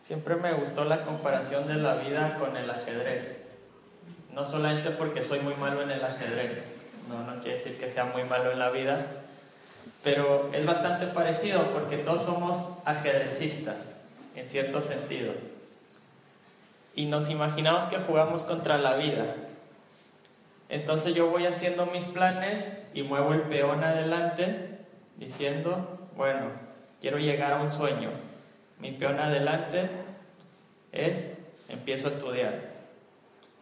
Siempre me gustó la comparación de la vida con el ajedrez. No solamente porque soy muy malo en el ajedrez, no, quiere decir que sea muy malo en la vida, pero es bastante parecido porque todos somos ajedrecistas, en cierto sentido. Y nos imaginamos que jugamos contra la vida. Entonces yo voy haciendo mis planes y muevo el peón adelante diciendo, bueno, quiero llegar a un sueño. Mi peón adelante es, empiezo a estudiar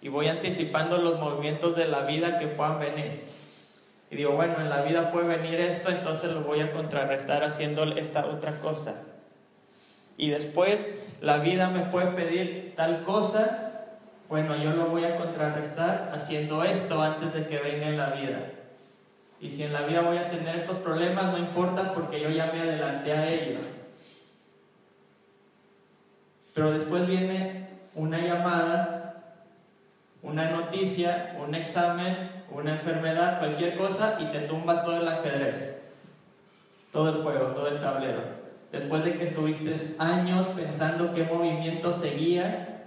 y voy anticipando los movimientos de la vida que puedan venir. Y digo, bueno, en la vida puede venir esto, entonces lo voy a contrarrestar haciendo esta otra cosa. Y después la vida me puede pedir tal cosa, bueno, yo lo voy a contrarrestar haciendo esto antes de que venga en la vida. Y si en la vida voy a tener estos problemas, no importa porque yo ya me adelanté a ellos. Pero después viene una llamada una noticia, un examen, una enfermedad, cualquier cosa y te tumba todo el ajedrez, todo el juego, todo el tablero. Después de que estuviste años pensando qué movimiento seguía,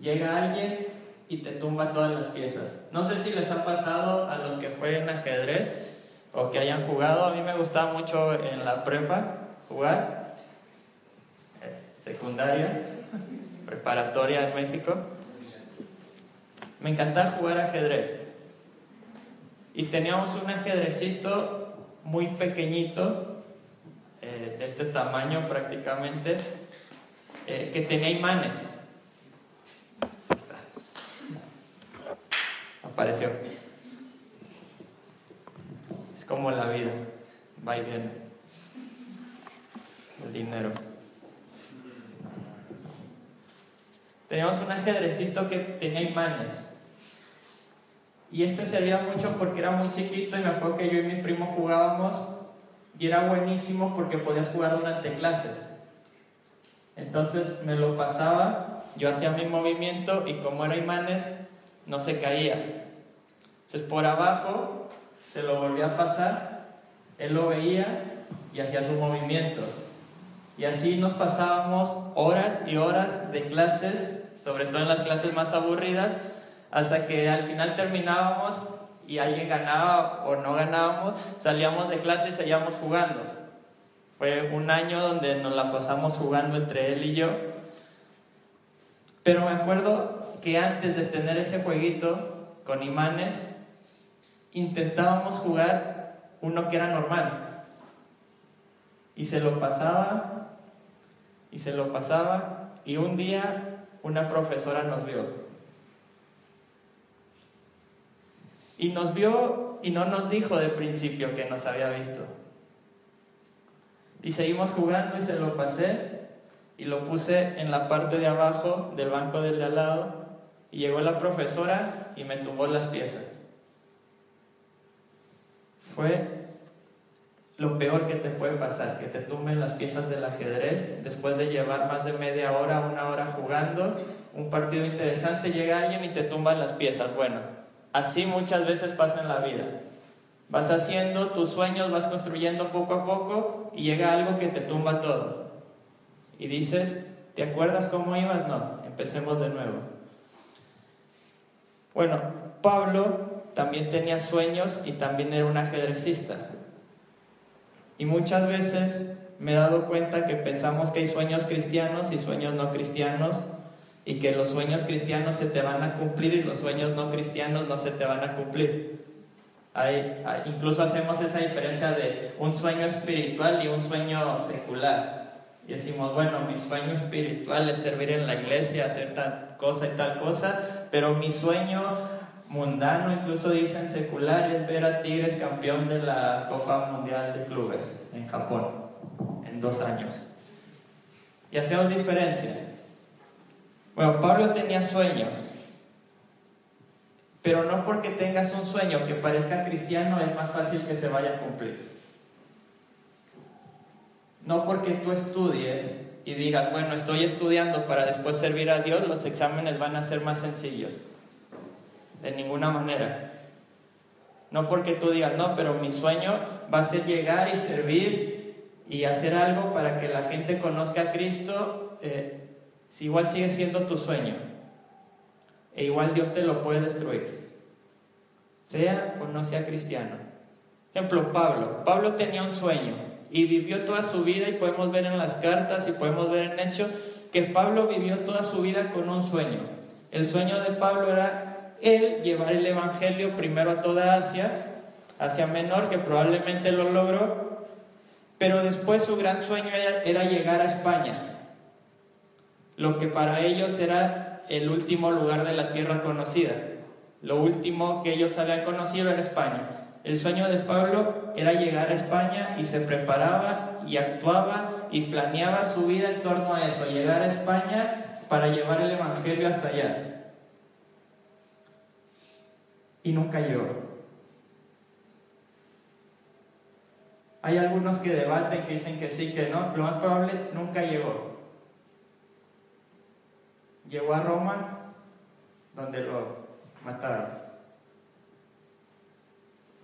llega alguien y te tumba todas las piezas. No sé si les ha pasado a los que jueguen ajedrez o que hayan jugado. A mí me gustaba mucho en la prepa jugar, secundaria, preparatoria en México. Me encantaba jugar ajedrez. Y teníamos un ajedrecito muy pequeñito, eh, de este tamaño prácticamente, eh, que tenía imanes. Apareció. Es como la vida, va y viene. El dinero. Teníamos un ajedrecito que tenía imanes. Y este servía mucho porque era muy chiquito y me acuerdo que yo y mi primo jugábamos y era buenísimo porque podías jugar durante clases. Entonces me lo pasaba, yo hacía mi movimiento y como era imanes, no se caía. Entonces por abajo se lo volvía a pasar, él lo veía y hacía su movimiento. Y así nos pasábamos horas y horas de clases, sobre todo en las clases más aburridas, hasta que al final terminábamos y alguien ganaba o no ganábamos, salíamos de clase y seguíamos jugando. Fue un año donde nos la pasamos jugando entre él y yo. Pero me acuerdo que antes de tener ese jueguito con imanes, intentábamos jugar uno que era normal. Y se lo pasaba, y se lo pasaba, y un día una profesora nos vio Y nos vio y no nos dijo de principio que nos había visto. Y seguimos jugando y se lo pasé y lo puse en la parte de abajo del banco del de al lado y llegó la profesora y me tumbó las piezas. Fue lo peor que te puede pasar, que te tumben las piezas del ajedrez después de llevar más de media hora, una hora jugando, un partido interesante, llega alguien y te tumba las piezas. Bueno, Así muchas veces pasa en la vida. Vas haciendo tus sueños, vas construyendo poco a poco y llega algo que te tumba todo. Y dices, ¿te acuerdas cómo ibas? No, empecemos de nuevo. Bueno, Pablo también tenía sueños y también era un ajedrecista. Y muchas veces me he dado cuenta que pensamos que hay sueños cristianos y sueños no cristianos y que los sueños cristianos se te van a cumplir y los sueños no cristianos no se te van a cumplir. Hay, incluso hacemos esa diferencia de un sueño espiritual y un sueño secular. Y decimos, bueno, mi sueño espiritual es servir en la iglesia, hacer tal cosa y tal cosa, pero mi sueño mundano, incluso dicen secular, es ver a Tigres campeón de la Copa Mundial de Clubes en Japón en dos años. Y hacemos diferencia. Bueno, Pablo tenía sueños, pero no porque tengas un sueño que parezca cristiano es más fácil que se vaya a cumplir. No porque tú estudies y digas, bueno, estoy estudiando para después servir a Dios, los exámenes van a ser más sencillos. De ninguna manera. No porque tú digas, no, pero mi sueño va a ser llegar y servir y hacer algo para que la gente conozca a Cristo, eh, si igual sigue siendo tu sueño, e igual Dios te lo puede destruir, sea o no sea cristiano. Ejemplo, Pablo. Pablo tenía un sueño y vivió toda su vida y podemos ver en las cartas y podemos ver en Hechos que Pablo vivió toda su vida con un sueño. El sueño de Pablo era él llevar el Evangelio primero a toda Asia, Asia Menor, que probablemente lo logró, pero después su gran sueño era llegar a España, lo que para ellos era el último lugar de la tierra conocida. Lo último que ellos habían conocido era España. El sueño de Pablo era llegar a España y se preparaba y actuaba y planeaba su vida en torno a eso, llegar a España para llevar el Evangelio hasta allá. Y nunca llegó. Hay algunos que debaten, que dicen que sí, que no. Lo más probable, nunca llegó. Llegó a Roma, donde lo mataron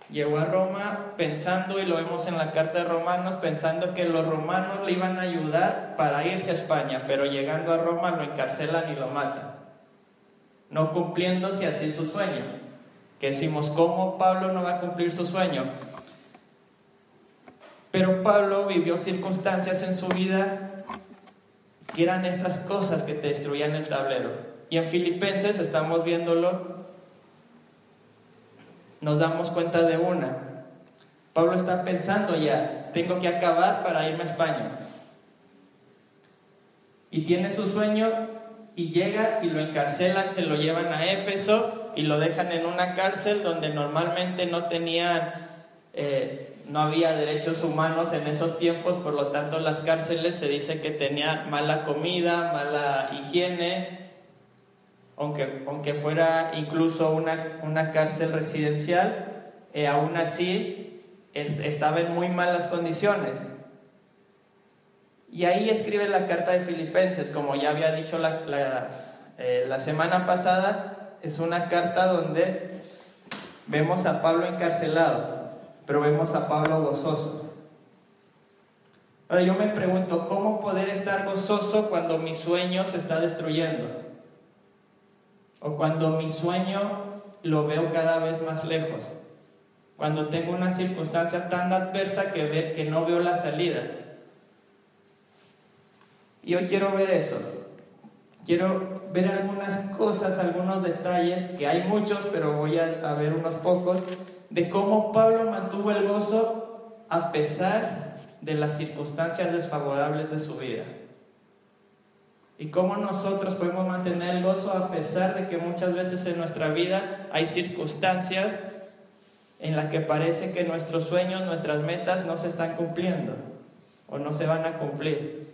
llegó a Roma pensando, y lo vemos en la carta de Romanos, pensando que los romanos le iban a ayudar para irse a España, pero llegando a Roma lo encarcelan y lo matan, no cumpliéndose así su sueño. Que decimos, ¿cómo Pablo no va a cumplir su sueño? Pero Pablo vivió circunstancias en su vida que eran estas cosas que te destruían el tablero. Y en Filipenses estamos viéndolo nos damos cuenta de una. Pablo está pensando ya, tengo que acabar para irme a España. Y tiene su sueño y llega y lo encarcelan, se lo llevan a Éfeso y lo dejan en una cárcel donde normalmente no tenían, eh, no había derechos humanos en esos tiempos, por lo tanto las cárceles se dice que tenían mala comida, mala higiene, aunque, aunque fuera incluso una, una cárcel residencial, eh, aún así estaba en muy malas condiciones. Y ahí escribe la carta de Filipenses, como ya había dicho la, la, eh, la semana pasada, es una carta donde vemos a Pablo encarcelado, pero vemos a Pablo gozoso. Ahora yo me pregunto, ¿cómo poder estar gozoso cuando mi sueño se está destruyendo? o cuando mi sueño lo veo cada vez más lejos, cuando tengo una circunstancia tan adversa que, ve, que no veo la salida. Y hoy quiero ver eso. Quiero ver algunas cosas, algunos detalles, que hay muchos, pero voy a, ver unos pocos, de cómo Pablo mantuvo el gozo a pesar de las circunstancias desfavorables de su vida y cómo nosotros podemos mantener el gozo a pesar de que muchas veces en nuestra vida hay circunstancias en las que parece que nuestros sueños, nuestras metas no se están cumpliendo o no se van a cumplir.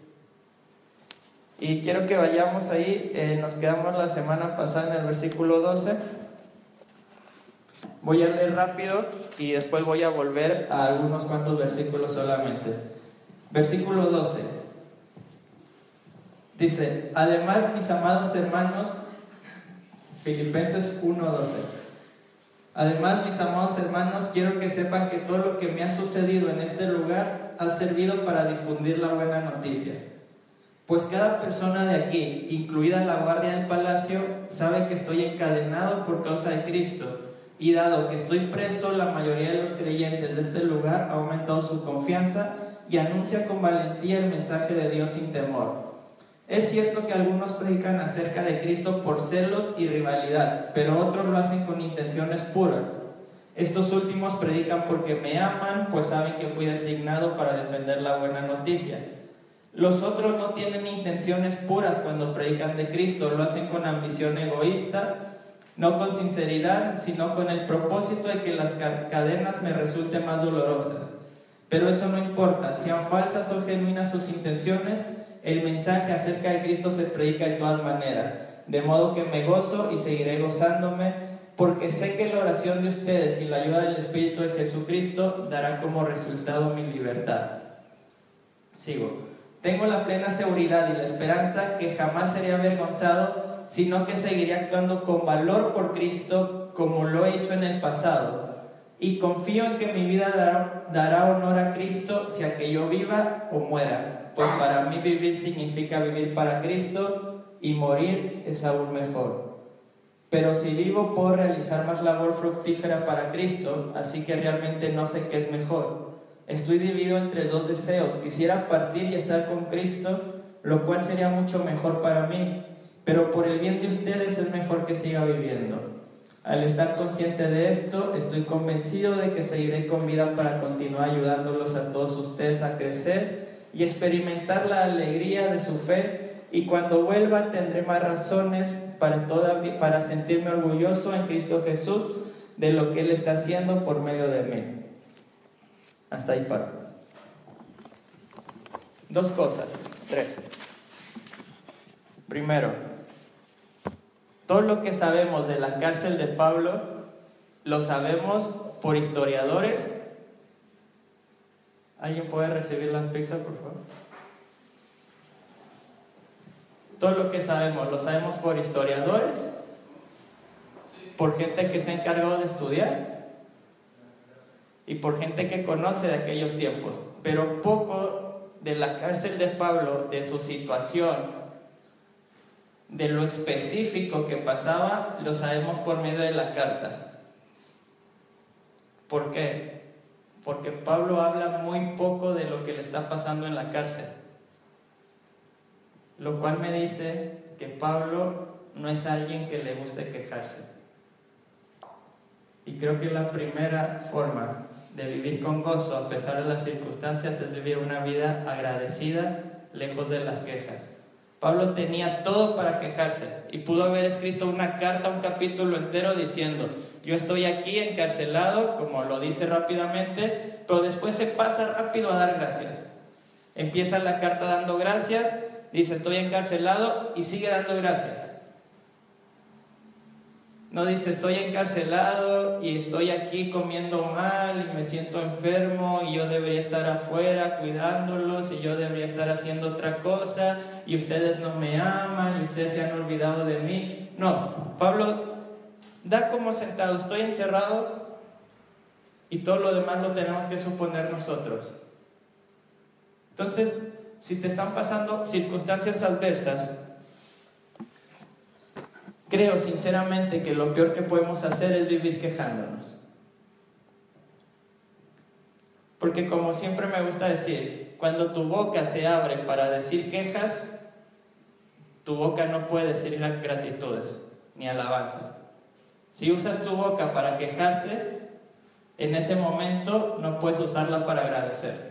Y quiero que vayamos ahí, eh, nos quedamos la semana pasada en el versículo 12. Voy a leer rápido y después voy a volver a algunos cuantos versículos solamente. Versículo 12. Dice, además mis amados hermanos, Filipenses 1.12, además mis amados hermanos, quiero que sepan que todo lo que me ha sucedido en este lugar ha servido para difundir la buena noticia. Pues cada persona de aquí, incluida la guardia del palacio, sabe que estoy encadenado por causa de Cristo. Y dado que estoy preso, la mayoría de los creyentes de este lugar ha aumentado su confianza y anuncia con valentía el mensaje de Dios sin temor. Es cierto que algunos predican acerca de Cristo por celos y rivalidad, pero otros lo hacen con intenciones puras. Estos últimos predican porque me aman, pues saben que fui designado para defender la buena noticia. Los otros no tienen intenciones puras cuando predican de Cristo, lo hacen con ambición egoísta, no con sinceridad, sino con el propósito de que las cadenas me resulten más dolorosas. Pero eso no importa, sean falsas o genuinas sus intenciones, el mensaje acerca de Cristo se predica de todas maneras, de modo que me gozo y seguiré gozándome, porque sé que la oración de ustedes y la ayuda del Espíritu de Jesucristo dará como resultado mi libertad. Sigo. Tengo la plena seguridad y la esperanza que jamás seré avergonzado, sino que seguiré actuando con valor por Cristo como lo he hecho en el pasado y confío en que mi vida dará, honor a Cristo, sea que yo viva o muera, pues para mí vivir significa vivir para Cristo y morir es aún mejor. Pero si vivo puedo realizar más labor fructífera para Cristo, así que realmente no sé qué es mejor. Estoy dividido entre dos deseos. Quisiera partir y estar con Cristo, lo cual sería mucho mejor para mí, pero por el bien de ustedes es mejor que siga viviendo. Al estar consciente de esto, estoy convencido de que seguiré con vida para continuar ayudándolos a todos ustedes a crecer y experimentar la alegría de su fe y cuando vuelva tendré más razones para, toda, para sentirme orgulloso en Cristo Jesús de lo que Él está haciendo por medio de mí. Hasta ahí paro. Dos cosas, tres. Primero, todo lo que sabemos de la cárcel de Pablo lo sabemos por historiadores. ¿Alguien puede recibir las pizzas, por favor? Todo lo que sabemos lo sabemos por historiadores, por gente que se ha encargado de estudiar y por gente que conoce de aquellos tiempos. Pero poco de la cárcel de Pablo, de su situación, de lo específico que pasaba lo sabemos por medio de la carta. ¿Por qué? Porque Pablo habla muy poco de lo que le está pasando en la cárcel. Lo cual me dice que Pablo no es alguien que le guste quejarse. Y creo que la primera forma de vivir con gozo a pesar de las circunstancias es vivir una vida agradecida lejos de las quejas. Pablo tenía todo para quejarse y pudo haber escrito una carta, un capítulo entero diciendo, yo estoy aquí encarcelado, como lo dice rápidamente, pero después se pasa rápido a dar gracias. Empieza la carta dando gracias, dice estoy encarcelado y sigue dando gracias. No dice estoy encarcelado y estoy aquí comiendo mal y me siento enfermo y yo debería estar afuera cuidándolos y yo debería estar haciendo otra cosa y ustedes no me aman y ustedes se han olvidado de mí. No, Pablo da como sentado, estoy encerrado y todo lo demás lo tenemos que suponer nosotros. Entonces, si te están pasando circunstancias adversas, creo sinceramente que lo peor que podemos hacer es vivir quejándonos. Porque como siempre me gusta decir, cuando tu boca se abre para decir quejas, tu boca no puede decir gratitudes ni alabanzas. Si usas tu boca para quejarte, en ese momento no puedes usarla para agradecer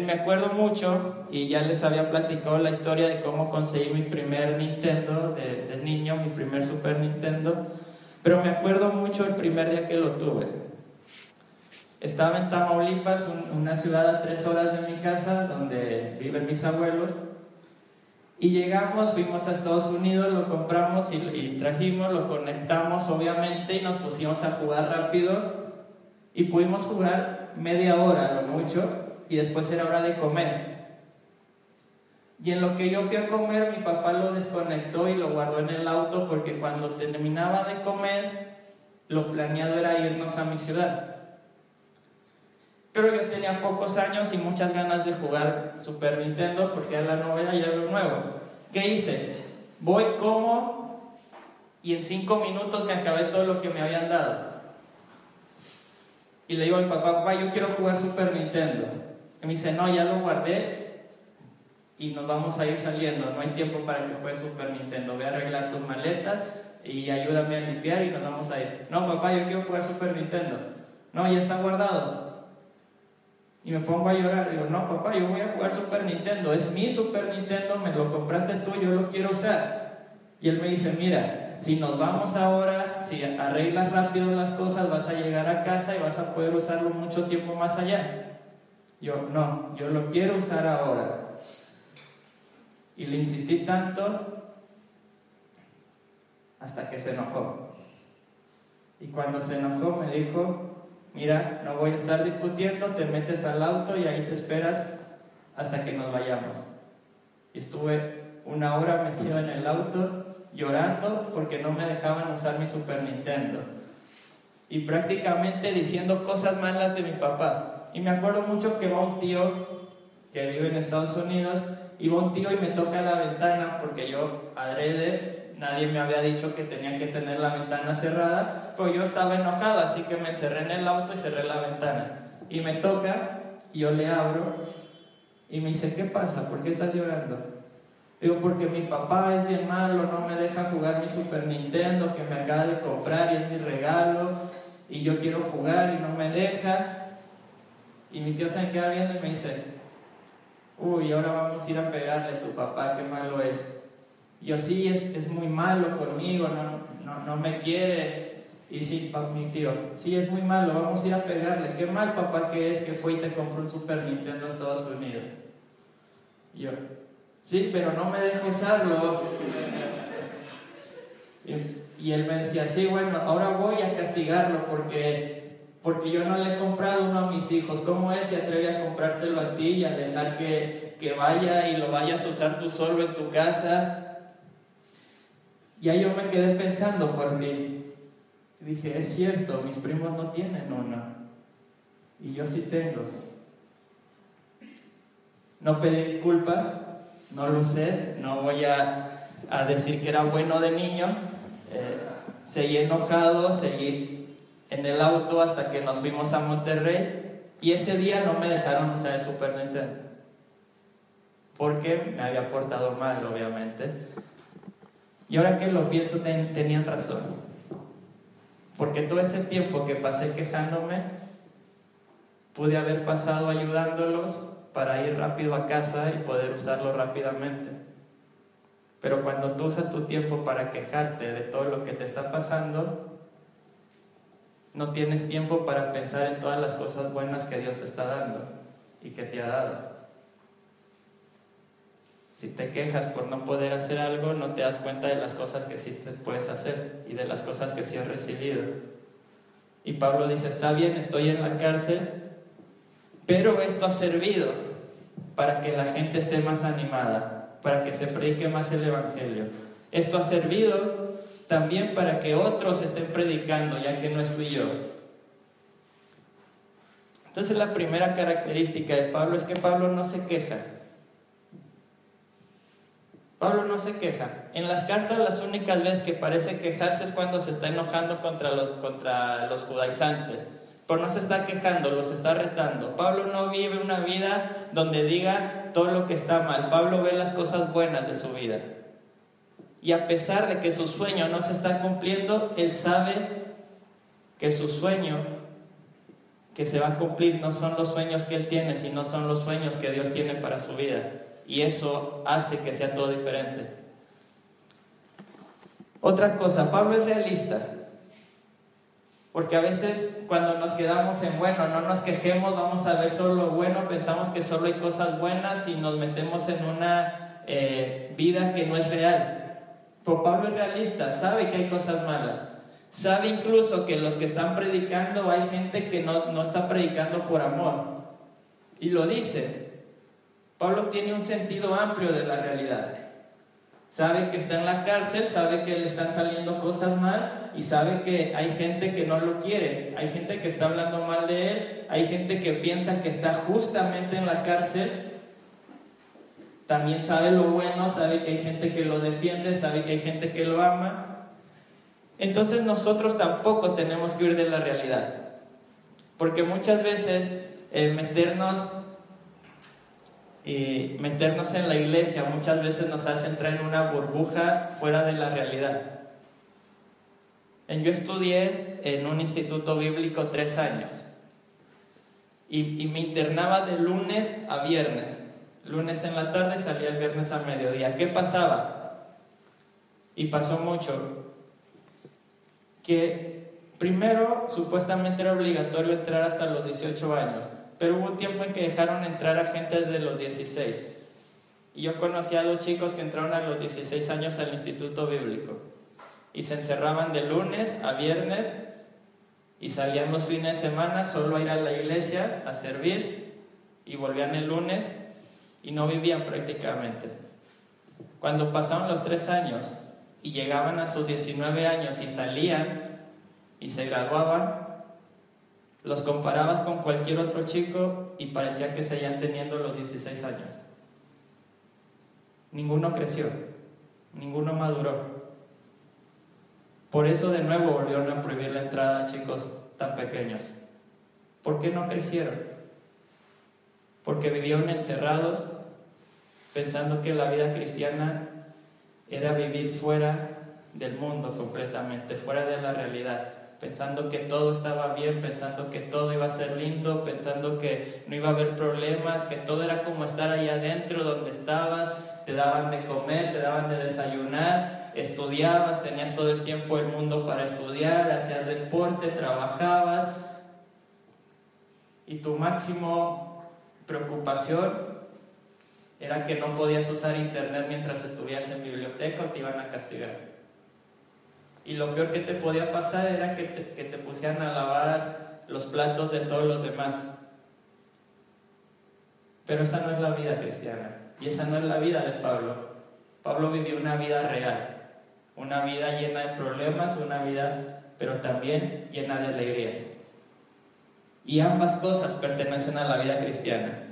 me acuerdo mucho, y ya les había platicado la historia de cómo conseguí mi primer Nintendo de, niño, mi primer Super Nintendo, pero me acuerdo mucho el primer día que lo tuve. Estaba en Tamaulipas, una ciudad a tres horas de mi casa, donde viven mis abuelos, y llegamos, fuimos a Estados Unidos, lo compramos y, y trajimos, lo conectamos obviamente y nos pusimos a jugar rápido. Y pudimos jugar media hora, lo mucho, y después era hora de comer. Y en lo que yo fui a comer, mi papá lo desconectó y lo guardó en el auto porque cuando terminaba de comer, lo planeado era irnos a mi ciudad. Pero yo tenía pocos años y muchas ganas de jugar Super Nintendo porque era la novedad y era lo nuevo. ¿Qué hice? Voy como y en cinco minutos me acabé todo lo que me habían dado. Y le digo a mi papá, papá, yo quiero jugar Super Nintendo. Y me dice, no, ya lo guardé y nos vamos a ir saliendo. No hay tiempo para que juegues Super Nintendo. Voy a arreglar tus maletas y ayúdame a limpiar y nos vamos a ir. No, papá, yo quiero jugar Super Nintendo. No, ya está guardado. Y me pongo a llorar. Digo, no, papá, yo voy a jugar Super Nintendo. Es mi Super Nintendo, me lo compraste tú, yo lo quiero usar. Y él me dice, mira, si nos vamos ahora, si arreglas rápido las cosas, vas a llegar a casa y vas a poder usarlo mucho tiempo más allá. Yo, no, yo lo quiero usar ahora. Y le insistí tanto hasta que se enojó. Y cuando se enojó me dijo, mira, no voy a estar discutiendo, te metes al auto y ahí te esperas hasta que nos vayamos. Y estuve una hora metido en el auto llorando porque no me dejaban usar mi Super Nintendo. y prácticamente diciendo cosas malas de mi papá. Y me acuerdo mucho que va un tío que vive en Estados Unidos, y va un tío y me toca la ventana porque yo adrede, nadie me había dicho que tenía que tener la ventana cerrada, pero yo estaba enojado, así que me encerré en el auto y cerré la ventana. Y me toca, y yo le abro, y me dice, ¿qué pasa? ¿Por qué estás llorando? Digo, porque mi papá es bien malo, no me deja jugar mi Super Nintendo que me acaba de comprar y es mi regalo, y yo quiero jugar y no me deja. Y mi tío se me queda viendo y me dice, uy, ahora vamos a ir a pegarle a tu papá, qué malo es. Yo sí, es, es muy malo conmigo, no, no, no me quiere. Y sí, mi tío, sí, es muy malo, vamos a ir a pegarle. Qué mal papá que es que fue y te compró un Super Nintendo a Estados Unidos. yo, sí, pero no me dejo usarlo. Y, y él me decía, sí, bueno, ahora voy a castigarlo porque porque yo no le he comprado uno a mis hijos. ¿Cómo él se atreve a comprártelo a ti y a dejar que, que vaya y lo vayas a usar tú solo en tu casa? Y ahí yo me quedé pensando por fin. dije, es cierto, mis primos no tienen uno. Y yo sí tengo. No pedí disculpas, no lo sé, no voy a, a decir que era bueno de niño. Eh, seguí enojado, seguí en el auto hasta que nos fuimos a Monterrey y ese día no me dejaron usar el Super Nintendo. Porque me había portado mal, obviamente. Y ahora que lo pienso, tenían razón. Porque todo ese tiempo que pasé quejándome, pude haber pasado ayudándolos para ir rápido a casa y poder usarlo rápidamente. Pero cuando tú usas tu tiempo para quejarte de todo lo que te está pasando, no tienes tiempo para pensar en todas las cosas buenas que Dios te está dando y que te ha dado. Si te quejas por no poder hacer algo, no te das cuenta de las cosas que sí puedes hacer y de las cosas que sí has recibido. Y Pablo dice, está bien, estoy en la cárcel, pero esto ha servido para que la gente esté más animada, para que se predique más el Evangelio. Esto ha servido también para que otros estén predicando, ya que no estoy yo. Entonces la primera característica de Pablo es que Pablo no se queja. Pablo no se queja. En las cartas las únicas veces que parece quejarse es cuando se está enojando contra los, contra los judaizantes. Pero no se está quejando, los está retando. Pablo no vive una vida donde diga todo lo que está mal. Pablo ve las cosas buenas de su vida. Y a pesar de que su sueño no se está cumpliendo, él sabe que su sueño que se va a cumplir no son los sueños que él tiene, sino son los sueños que Dios tiene para su vida. Y eso hace que sea todo diferente. Otra cosa, Pablo es realista. Porque a veces cuando nos quedamos en bueno, no nos quejemos, vamos a ver solo lo bueno, pensamos que solo hay cosas buenas y nos metemos en una eh, vida que no es real. Pablo es realista, sabe que hay cosas malas. Sabe incluso que los que están predicando hay gente que no, no está predicando por amor. Y lo dice. Pablo tiene un sentido amplio de la realidad. Sabe que está en la cárcel, sabe que le están saliendo cosas mal y sabe que hay gente que no lo quiere, hay gente que está hablando mal de él, hay gente que piensa que está justamente en la cárcel también sabe lo bueno, sabe que hay gente que lo defiende, sabe que hay gente que lo ama. Entonces nosotros tampoco tenemos que huir de la realidad. Porque muchas veces eh, meternos, y meternos en la iglesia muchas veces nos hace entrar en una burbuja fuera de la realidad. Yo estudié en un instituto bíblico tres años y me internaba de lunes a viernes lunes en la tarde, salía el viernes a mediodía. ¿Qué pasaba? Y pasó mucho. Que primero supuestamente era obligatorio entrar hasta los 18 años, pero hubo un tiempo en que dejaron entrar a gente de los 16. Y yo conocí a dos chicos que entraron a los 16 años al Instituto Bíblico y se encerraban de lunes a viernes y salían los fines de semana solo a ir a la iglesia a servir y volvían el lunes y no vivían prácticamente. Cuando pasaron los tres años y llegaban a sus 19 años y salían y se graduaban, los comparabas con cualquier otro chico y parecía que seguían teniendo los 16 años. Ninguno creció, ninguno maduró. Por eso de nuevo volvieron a prohibir la entrada a chicos tan pequeños. ¿Por qué no crecieron? Porque vivieron encerrados pensando que la vida cristiana era vivir fuera del mundo completamente, fuera de la realidad, pensando que todo estaba bien, pensando que todo iba a ser lindo, pensando que no iba a haber problemas, que todo era como estar ahí adentro donde estabas, te daban de comer, te daban de desayunar, estudiabas, tenías todo el tiempo del mundo para estudiar, hacías deporte, trabajabas. Y tu máximo preocupación era que no podías usar internet mientras estuvieras en biblioteca o te iban a castigar. Y lo peor que te podía pasar era que te, que te pusieran a lavar los platos de todos los demás. Pero esa no es la vida cristiana. Y esa no es la vida de Pablo. Pablo vivió una vida real. Una vida llena de problemas, una vida, pero también llena de alegrías. Y ambas cosas pertenecen a la vida cristiana.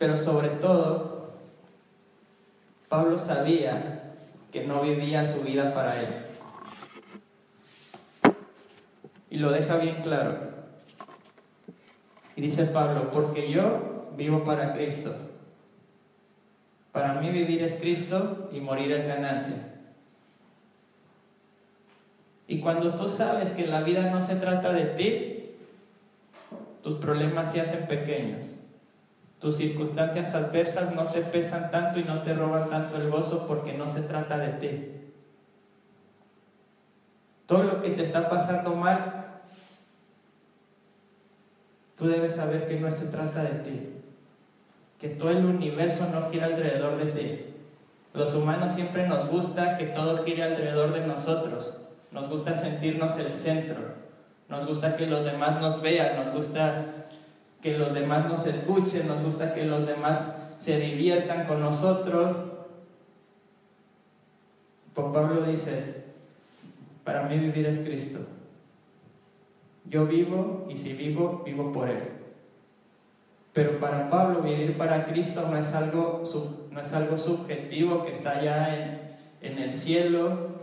Pero sobre todo, Pablo sabía que no vivía su vida para él. Y lo deja bien claro. Y dice Pablo, porque yo vivo para Cristo. Para mí vivir es Cristo y morir es ganancia. Y cuando tú sabes que la vida no se trata de ti, tus problemas se hacen pequeños. Tus circunstancias adversas no te pesan tanto y no te roban tanto el gozo porque no se trata de ti. Todo lo que te está pasando mal, tú debes saber que no se trata de ti. Que todo el universo no gira alrededor de ti. Los humanos siempre nos gusta que todo gire alrededor de nosotros. Nos gusta sentirnos el centro. Nos gusta que los demás nos vean. Nos gusta que los demás nos escuchen, nos gusta que los demás se diviertan con nosotros. Pues Pablo dice, para mí vivir es Cristo. Yo vivo y si vivo, vivo por Él. Pero para Pablo vivir para Cristo no es algo, no es algo subjetivo que está allá en, en el cielo,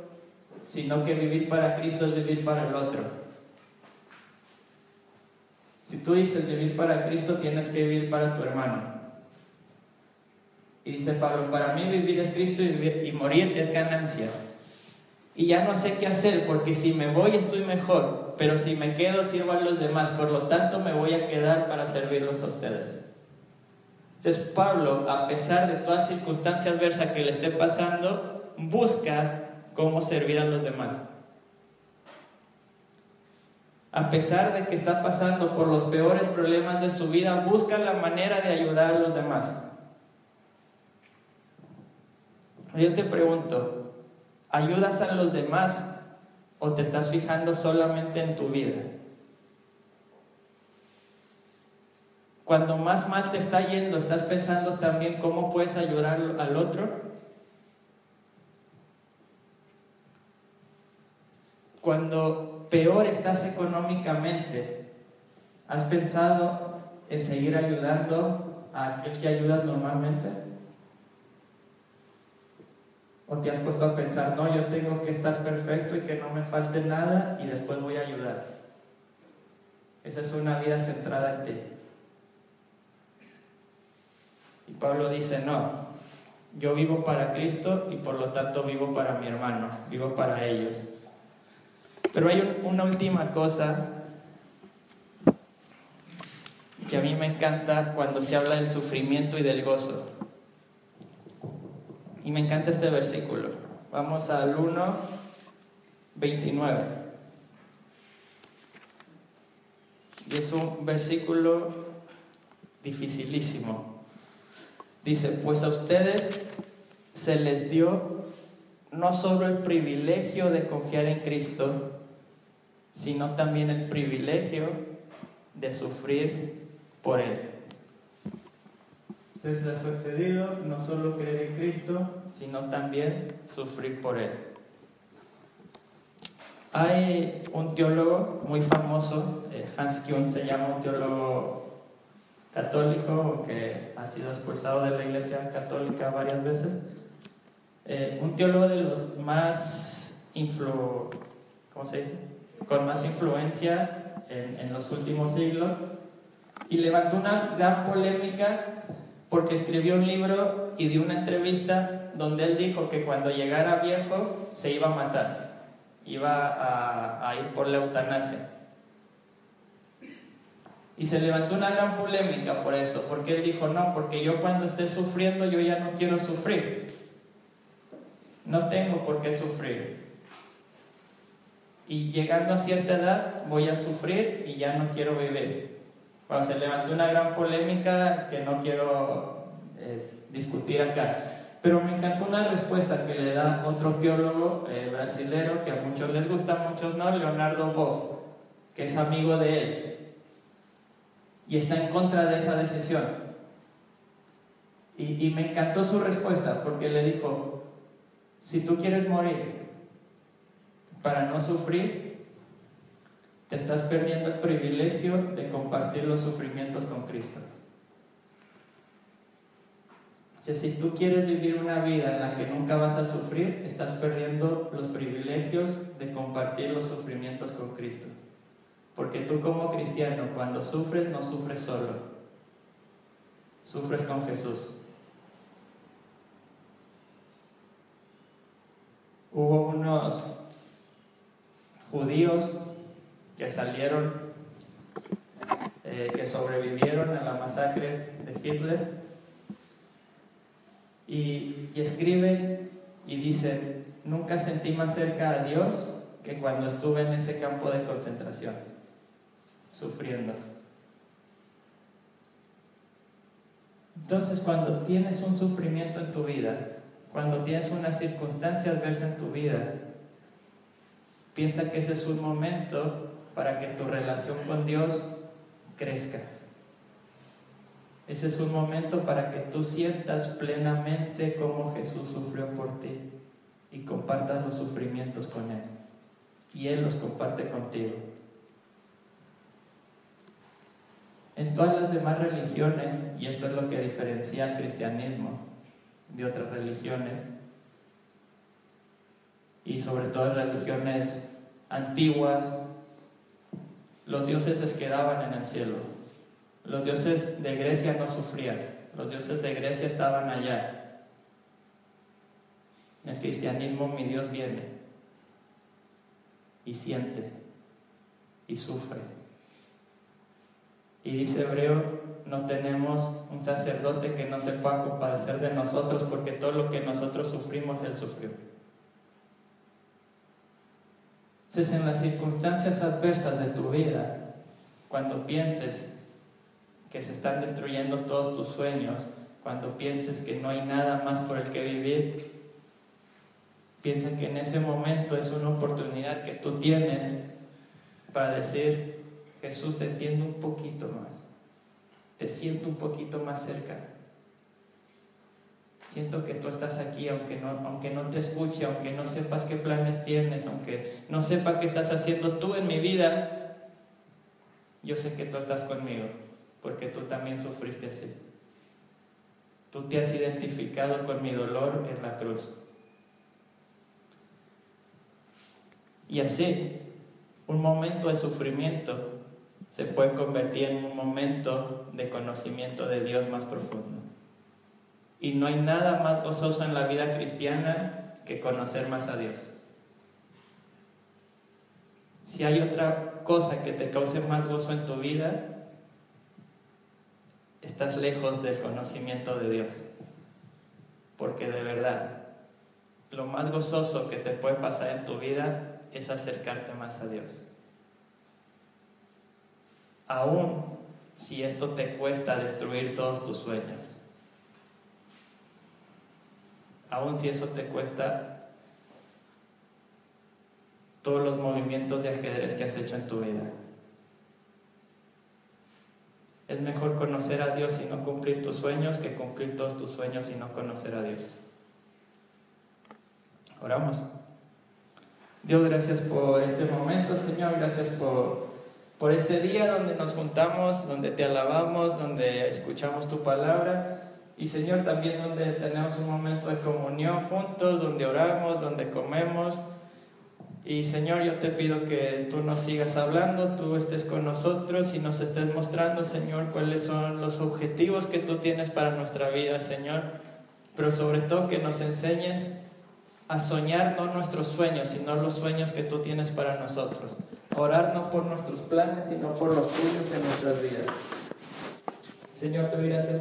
sino que vivir para Cristo es vivir para el otro. Si tú dices vivir para Cristo, tienes que vivir para tu hermano. Y dice Pablo, para mí vivir es Cristo y, morir es ganancia. Y ya no sé qué hacer, porque si me voy estoy mejor, pero si me quedo sirvo a los demás, por lo tanto me voy a quedar para servirlos a ustedes. Entonces Pablo, a pesar de toda circunstancia adversa que le esté pasando, busca cómo servir a los demás a pesar de que está pasando por los peores problemas de su vida, busca la manera de ayudar a los demás. Yo te pregunto, ¿ayudas a los demás o te estás fijando solamente en tu vida? Cuando más mal te está yendo, ¿estás pensando también cómo puedes ayudar al otro? Cuando peor estás económicamente, ¿has pensado en seguir ayudando a aquel que ayudas normalmente? ¿O te has puesto a pensar, no, yo tengo que estar perfecto y que no me falte nada y después voy a ayudar? Esa es una vida centrada en ti. Y Pablo dice, no, yo vivo para Cristo y por lo tanto vivo para mi hermano, vivo para ellos. Pero hay una última cosa que a mí me encanta cuando se habla del sufrimiento y del gozo. Y me encanta este versículo. Vamos al 1, 29. Y es un versículo dificilísimo. Dice, pues a ustedes se les dio no solo el privilegio de confiar en Cristo, sino también el privilegio de sufrir por Él. Les ha sucedido no solo creer en Cristo, sino también sufrir por Él. Hay un teólogo muy famoso, eh, Hans Kuhn se llama, un teólogo católico que ha sido expulsado de la iglesia católica varias veces. Eh, un teólogo de los más influ, ¿cómo se dice? Con más influencia en, en los últimos siglos y levantó una gran polémica porque escribió un libro y dio una entrevista donde él dijo que cuando llegara viejo se iba a matar, iba a, a ir por la eutanasia. Y se levantó una gran polémica por esto, porque él dijo, no, porque yo cuando esté sufriendo yo ya no quiero sufrir. No tengo por qué sufrir. Y llegando a cierta edad voy a sufrir y ya no quiero vivir. Cuando se levantó una gran polémica que no quiero eh, discutir acá. Pero me encantó una respuesta que le da otro teólogo eh, brasilero que a muchos les gusta, a muchos no, Leonardo Boff, que es amigo de él. Y está en contra de esa decisión. Y, y me encantó su respuesta porque le dijo, si tú quieres morir para no sufrir, te estás perdiendo el privilegio de compartir los sufrimientos con Cristo. O si tú quieres vivir una vida en la que nunca vas a sufrir, estás perdiendo los privilegios de compartir los sufrimientos con Cristo. Porque tú como cristiano, cuando sufres, no sufres solo. Sufres con Jesús. Hubo unos judíos que salieron, eh, que sobrevivieron a la masacre de Hitler y, y escriben y dicen, nunca sentí más cerca a Dios que cuando estuve en ese campo de concentración, sufriendo. Entonces, cuando tienes un sufrimiento en tu vida, cuando tienes una circunstancia adversa en tu vida, piensa que ese es un momento para que tu relación con Dios crezca. Ese es un momento para que tú sientas plenamente cómo Jesús sufrió por ti y compartas los sufrimientos con Él. Y Él los comparte contigo. En todas las demás religiones, y esto es lo que diferencia al cristianismo de otras religiones, y sobre todo religiones antiguas, los dioses se quedaban en el cielo. Los dioses de Grecia no sufrían, los dioses de Grecia estaban allá. En el cristianismo mi Dios viene y siente y sufre. Y dice Hebreo, no tenemos un sacerdote que no se pueda compadecer de nosotros porque todo lo que nosotros sufrimos, Él sufrió. Entonces, en las circunstancias adversas de tu vida, cuando pienses que se están destruyendo todos tus sueños, cuando pienses que no hay nada más por el que vivir, piensa que en ese momento es una oportunidad que tú tienes para decir, Jesús, te entiendo un poquito más, te siento un poquito más cerca. Siento que tú estás aquí, aunque no, aunque no te escuche, aunque no sepas qué planes tienes, aunque no sepa qué estás haciendo tú en mi vida, yo sé que tú estás conmigo, porque tú también sufriste así. Tú te has identificado con mi dolor en la cruz. Y así, un momento de sufrimiento se puede convertir en un momento de conocimiento de Dios más profundo. Y no hay nada más gozoso en la vida cristiana que conocer más a Dios. Si hay otra cosa que te cause más gozo en tu vida, estás lejos del conocimiento de Dios. Porque de verdad, lo más gozoso que te puede pasar en tu vida es acercarte más a Dios. Aún si esto te cuesta destruir todos tus sueños. Aún si eso te cuesta todos los movimientos de ajedrez que has hecho en tu vida. Es mejor conocer a Dios y no cumplir tus sueños que cumplir todos tus sueños y no conocer a Dios. Oramos. Dios, gracias por este momento, Señor, gracias por, por este día donde nos juntamos, donde te alabamos, donde escuchamos tu palabra. Y Señor, también donde tenemos un momento de comunión juntos, donde oramos, donde comemos. Y Señor, yo te pido que tú nos sigas hablando, tú estés con nosotros y nos estés mostrando, Señor, cuáles son los objetivos que tú tienes para nuestra vida, Señor. Pero sobre todo que nos enseñes a soñar no nuestros sueños, sino los sueños que tú tienes para nosotros. Orar no por nuestros planes, sino por los tuyos en nuestras vidas. Señor, te doy gracias